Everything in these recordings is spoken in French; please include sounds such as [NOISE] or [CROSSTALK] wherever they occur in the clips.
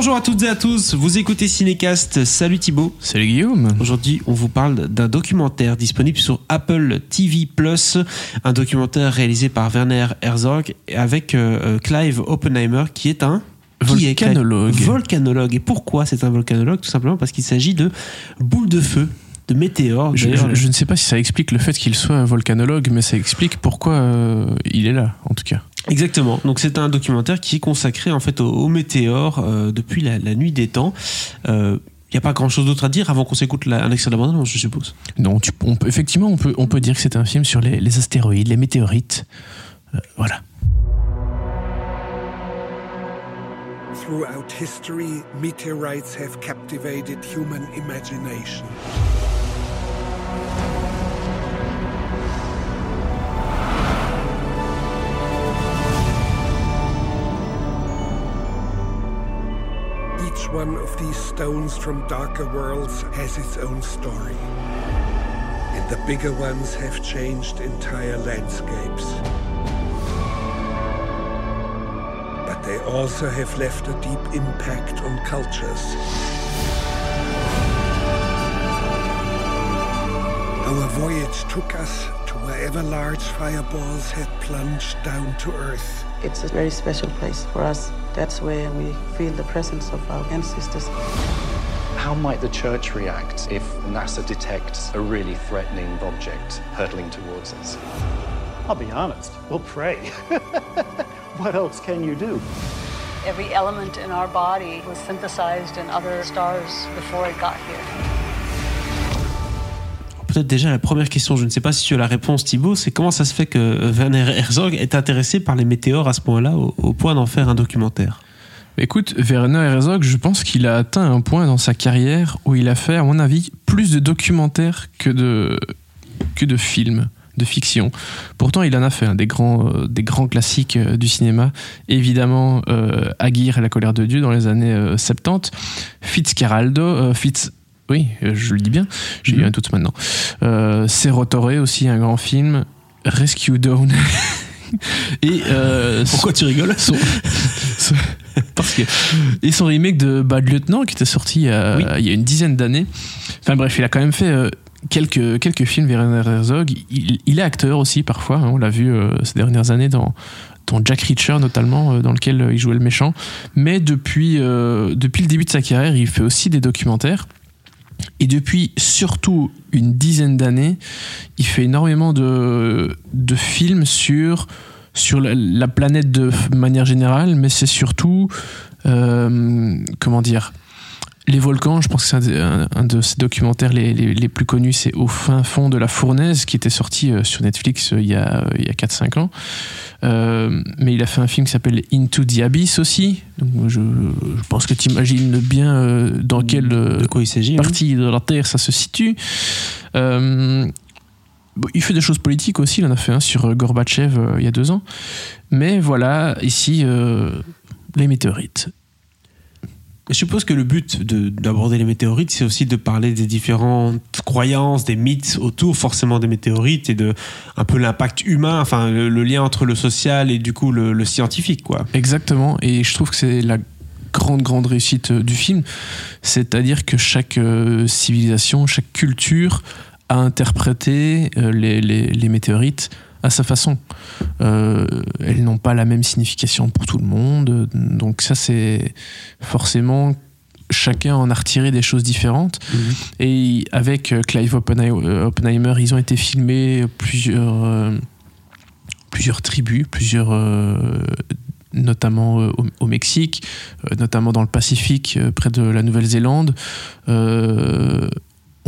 Bonjour à toutes et à tous, vous écoutez Cinécast, salut Thibaut. Salut Guillaume. Aujourd'hui, on vous parle d'un documentaire disponible sur Apple TV+, un documentaire réalisé par Werner Herzog avec euh, euh, Clive Oppenheimer qui est un qui est Clive Volcanologue. volcanologue. Et pourquoi c'est un volcanologue? Tout simplement parce qu'il s'agit de boules de feu, de météores. Je, D'ailleurs, je- je ne sais pas si ça explique le fait qu'il soit un volcanologue, mais ça explique pourquoi euh, il est là, en tout cas. Exactement. Donc c'est un documentaire qui est consacré en fait aux, aux météores euh, depuis la, la nuit des temps. Il n'y a pas grand chose d'autre à dire avant qu'on s'écoute un extrait de la je suppose. Donc, tu- on peut- effectivement, on peut, on peut dire que c'est un film sur les, les astéroïdes, les météorites. Euh, voilà. Throughout history, meteorites have captivated human imagination. One of these stones from darker worlds has its own story. And the bigger ones have changed entire landscapes. but they also have left a deep impact on cultures. Our voyage took us to wherever large fireballs had plunged down to Earth. It's a very special place for us. That's where we feel the presence of our ancestors. How might the church react if NASA detects a really threatening object hurtling towards us? I'll be honest, we'll pray. [LAUGHS] what else can you do? Every element in our body was synthesized in other stars before it got here. Déjà la première question, je ne sais pas si tu as la réponse Thibaut, c'est comment ça se fait que Werner Herzog est intéressé par les météores à ce point-là, au, point d'en faire un documentaire? Écoute, Werner Herzog, je pense qu'il a atteint un point dans sa carrière où il a fait, à mon avis, plus de documentaires que de, que de films de fiction. Pourtant, il en a fait hein, des, grands, euh, des grands classiques euh, du cinéma. Évidemment, euh, Aguirre et la colère de Dieu dans les années euh, 70. Fitzcarraldo, Fitz... Oui, euh, je le dis bien, j'ai eu un doute maintenant. Euh, Serotore aussi, un grand film. Rescue Dawn. [LAUGHS] et euh, Pourquoi tu rigoles son, [LAUGHS] son- parce que et son remake de Bad Lieutenant qui était sorti il y a, Oui. il y a une dizaine d'années. Enfin bref, il a quand même fait euh, quelques quelques films Werner Herzog. Il, il est acteur aussi parfois. hein, on l'a vu ces dernières années dans Jack Reacher notamment, dans lequel il jouait le méchant. Mais depuis euh, depuis le début de sa carrière, il fait aussi des documentaires. Et depuis surtout une dizaine d'années, il fait énormément de, de films sur, sur la, la planète de manière générale, mais c'est surtout, euh, comment dire, les volcans. Je pense que c'est un, de- un- un de ses documentaires les, les- les plus connus, c'est Au fin fond de la fournaise, qui était sorti euh, sur Netflix euh, il y a, il y a 4-5 ans. Euh, mais il a fait un film qui s'appelle Into the Abyss aussi. Donc je, je pense que tu imagines bien dans quel De quoi il s'agit hein? partie de la Terre ça se situe. Euh, il fait des choses politiques aussi, il en a fait un sur Gorbatchev il y a deux ans. Mais voilà, ici, euh, les météorites. Je suppose que le but de- d'aborder les météorites, c'est aussi de parler des différentes croyances, des mythes autour forcément des météorites et de un peu l'impact humain, enfin le, lien entre le social et du coup le, scientifique, quoi. Exactement, et je trouve que c'est la grande, grande réussite euh, du film. C'est-à-dire que chaque euh, civilisation, chaque culture a interprété euh, les météorites à sa façon. Euh, elles n'ont pas la même signification pour tout le monde, donc ça c'est forcément chacun en a retiré des choses différentes. Et avec euh, Clive Oppenheimer, euh, Oppenheimer, ils ont été filmés plusieurs, euh, plusieurs tribus, plusieurs, euh, notamment euh, au, au Mexique, euh, notamment dans le Pacifique, euh, près de la Nouvelle-Zélande.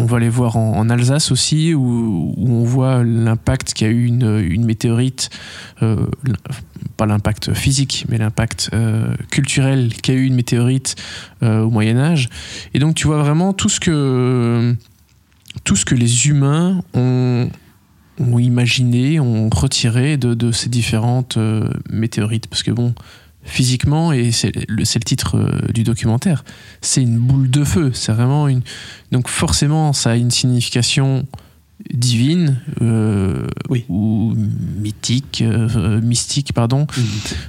On va les voir en, Alsace aussi, où, on voit l'impact qu'a eu une, météorite, euh, pas l'impact physique, mais l'impact euh, culturel qu'a eu une météorite euh, au Moyen Âge. Et donc tu vois vraiment tout ce que, tout ce que les humains ont, imaginé, ont retiré de, de ces différentes météorites. Parce que bon, physiquement, et c'est le, titre euh, du documentaire, c'est une boule de feu. C'est vraiment une. Donc forcément, ça a une signification divine Oui. ou mythique, euh, euh, mystique, pardon,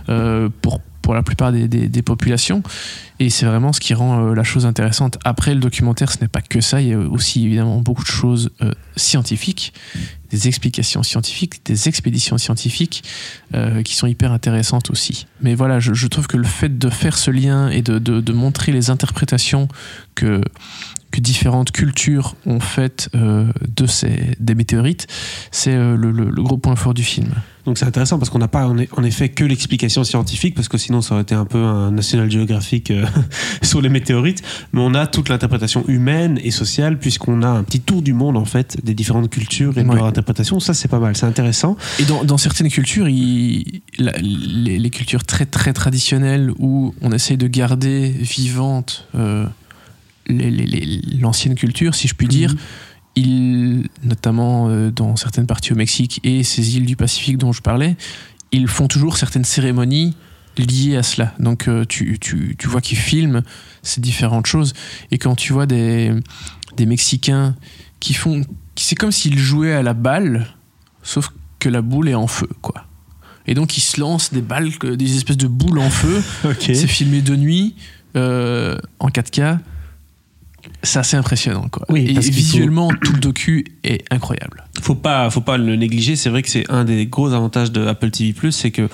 euh, pour pour la plupart des, populations. Et c'est vraiment ce qui rend euh, la chose intéressante. Après, le documentaire, ce n'est pas que ça. Il y a aussi évidemment beaucoup de choses euh, scientifiques, des explications scientifiques, des expéditions scientifiques euh, qui sont hyper intéressantes aussi. Mais voilà, je, trouve que le fait de faire ce lien et de montrer les interprétations que, que différentes cultures ont faites euh, de ces, des météorites, c'est euh, le, le- le gros point fort du film. Donc c'est intéressant parce qu'on n'a pas en effet que l'explication scientifique, parce que sinon ça aurait été un peu un National Geographic euh, [LAUGHS] sur les météorites, mais on a toute l'interprétation humaine et sociale, puisqu'on a un petit tour du monde en fait, des différentes cultures et de Ouais. leur interprétation. Ça c'est pas mal, c'est intéressant. Et dans, dans certaines cultures, il- la- les, les cultures très très traditionnelles où on essaye de garder vivante euh, les- les- les- l'ancienne culture, si je puis dire, ils, notamment euh, dans certaines parties au Mexique et ces îles du Pacifique dont je parlais, ils font toujours certaines cérémonies liées à cela. Donc euh, tu, tu- tu vois qu'ils filment ces différentes choses. Et quand tu vois des, des Mexicains qui font... C'est comme s'ils jouaient à la balle, sauf que la boule est en feu, quoi. Et donc ils se lancent des balles, des espèces de boules en feu. [LAUGHS] Ok. C'est filmé de nuit, euh, en 4K. C'est assez impressionnant, quoi. Oui, Et faut- visuellement, tout le docu est incroyable. faut pas faut pas le négliger c'est vrai que c'est un des gros avantages de Apple TV c'est que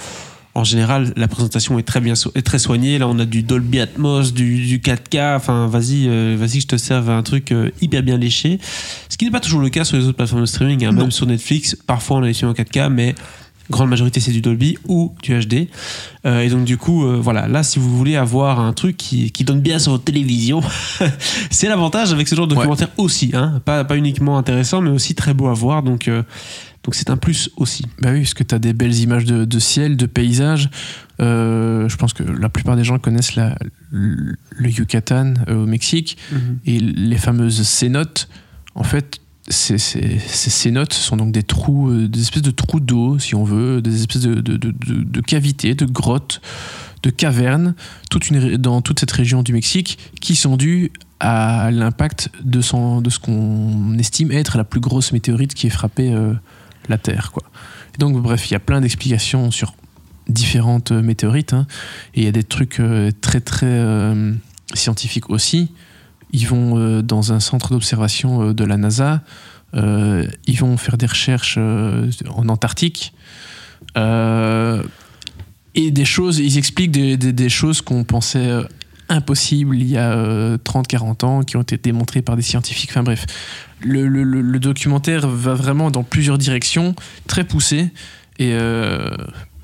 en général la présentation est très bien so- est très soignée là on a du Dolby Atmos du, du 4K enfin vas-y euh, vas-y je te serve un truc euh, hyper bien léché ce qui n'est pas toujours le cas sur les autres plateformes de streaming hein. Même sur Netflix parfois on a des films en 4K mais grande majorité c'est du Dolby ou du HD Euh, et donc du coup euh, voilà là si vous voulez avoir un truc qui, qui donne bien sur votre télévision [LAUGHS] c'est l'avantage avec ce genre de Ouais. documentaire aussi hein. pas, pas uniquement intéressant mais aussi très beau à voir donc euh, donc c'est un plus aussi Bah oui, parce que tu as des belles images de, de ciel, de paysages. Euh, je pense que la plupart des gens connaissent la- le le Yucatan euh, au Mexique et les fameuses cénotes. En fait, ces, cénotes sont donc des trous, euh, des espèces de trous d'eau, si on veut, des espèces de, cavités, de grottes, de cavernes, dans toute cette région du Mexique, qui sont dues à l'impact de, ce qu'on estime être la plus grosse météorite qui ait frappé euh, la Terre. Donc, bref, il y a plein d'explications sur différentes euh, météorites, hein, et il y a des trucs très très scientifiques aussi. Ils vont euh, dans un centre d'observation euh, de la NASA, euh, ils vont faire des recherches en Antarctique. Et des choses, ils expliquent des, choses qu'on pensait impossibles il y a 30-40 ans, qui ont été démontrées par des scientifiques. Enfin bref, le, documentaire va vraiment dans plusieurs directions, très poussé. Et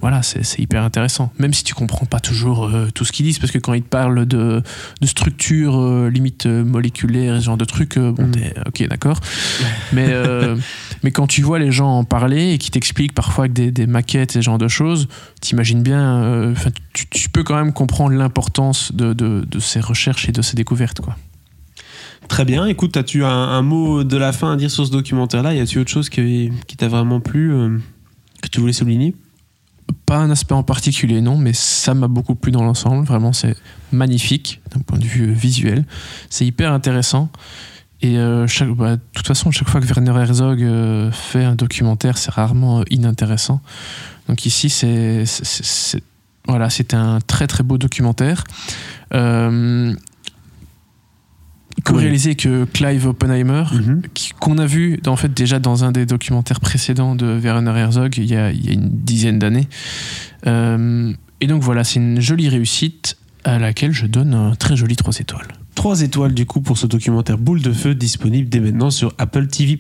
voilà, c'est hyper intéressant. Même si tu comprends pas toujours euh, tout ce qu'ils disent, parce que quand ils te parlent de, de structures euh, limite euh, moléculaires, ce genre de trucs, euh, bon, Mm. ok, d'accord. mais, [LAUGHS] mais quand tu vois les gens en parler et qui t'expliquent parfois avec des, des maquettes et ce genre de choses, t'imagines bien, tu, tu peux quand même comprendre l'importance de, de- de ces recherches et de ces découvertes. Quoi. très bien écoute as-tu un, un mot de la fin à dire sur ce documentaire là y a-tu autre chose qui, qui t'a vraiment plu que tu voulais souligner? Pas un aspect en particulier, non, mais ça m'a beaucoup plu dans l'ensemble. Vraiment, c'est magnifique d'un point de vue euh, visuel. C'est hyper intéressant. Et euh, bah, de toute façon, chaque fois que Werner Herzog euh, fait un documentaire, c'est rarement inintéressant. Donc ici, c'est, voilà, c'était un très très beau documentaire. Co-réalisé que Clive Oppenheimer, qui- qu'on a vu en fait déjà dans un des documentaires précédents de Werner Herzog il y a, il y a une dizaine d'années. Euh, et donc voilà, c'est une jolie réussite à laquelle je donne un très joli 3 étoiles. 3 étoiles du coup pour ce documentaire Boule de Feu disponible dès maintenant sur Apple TV+.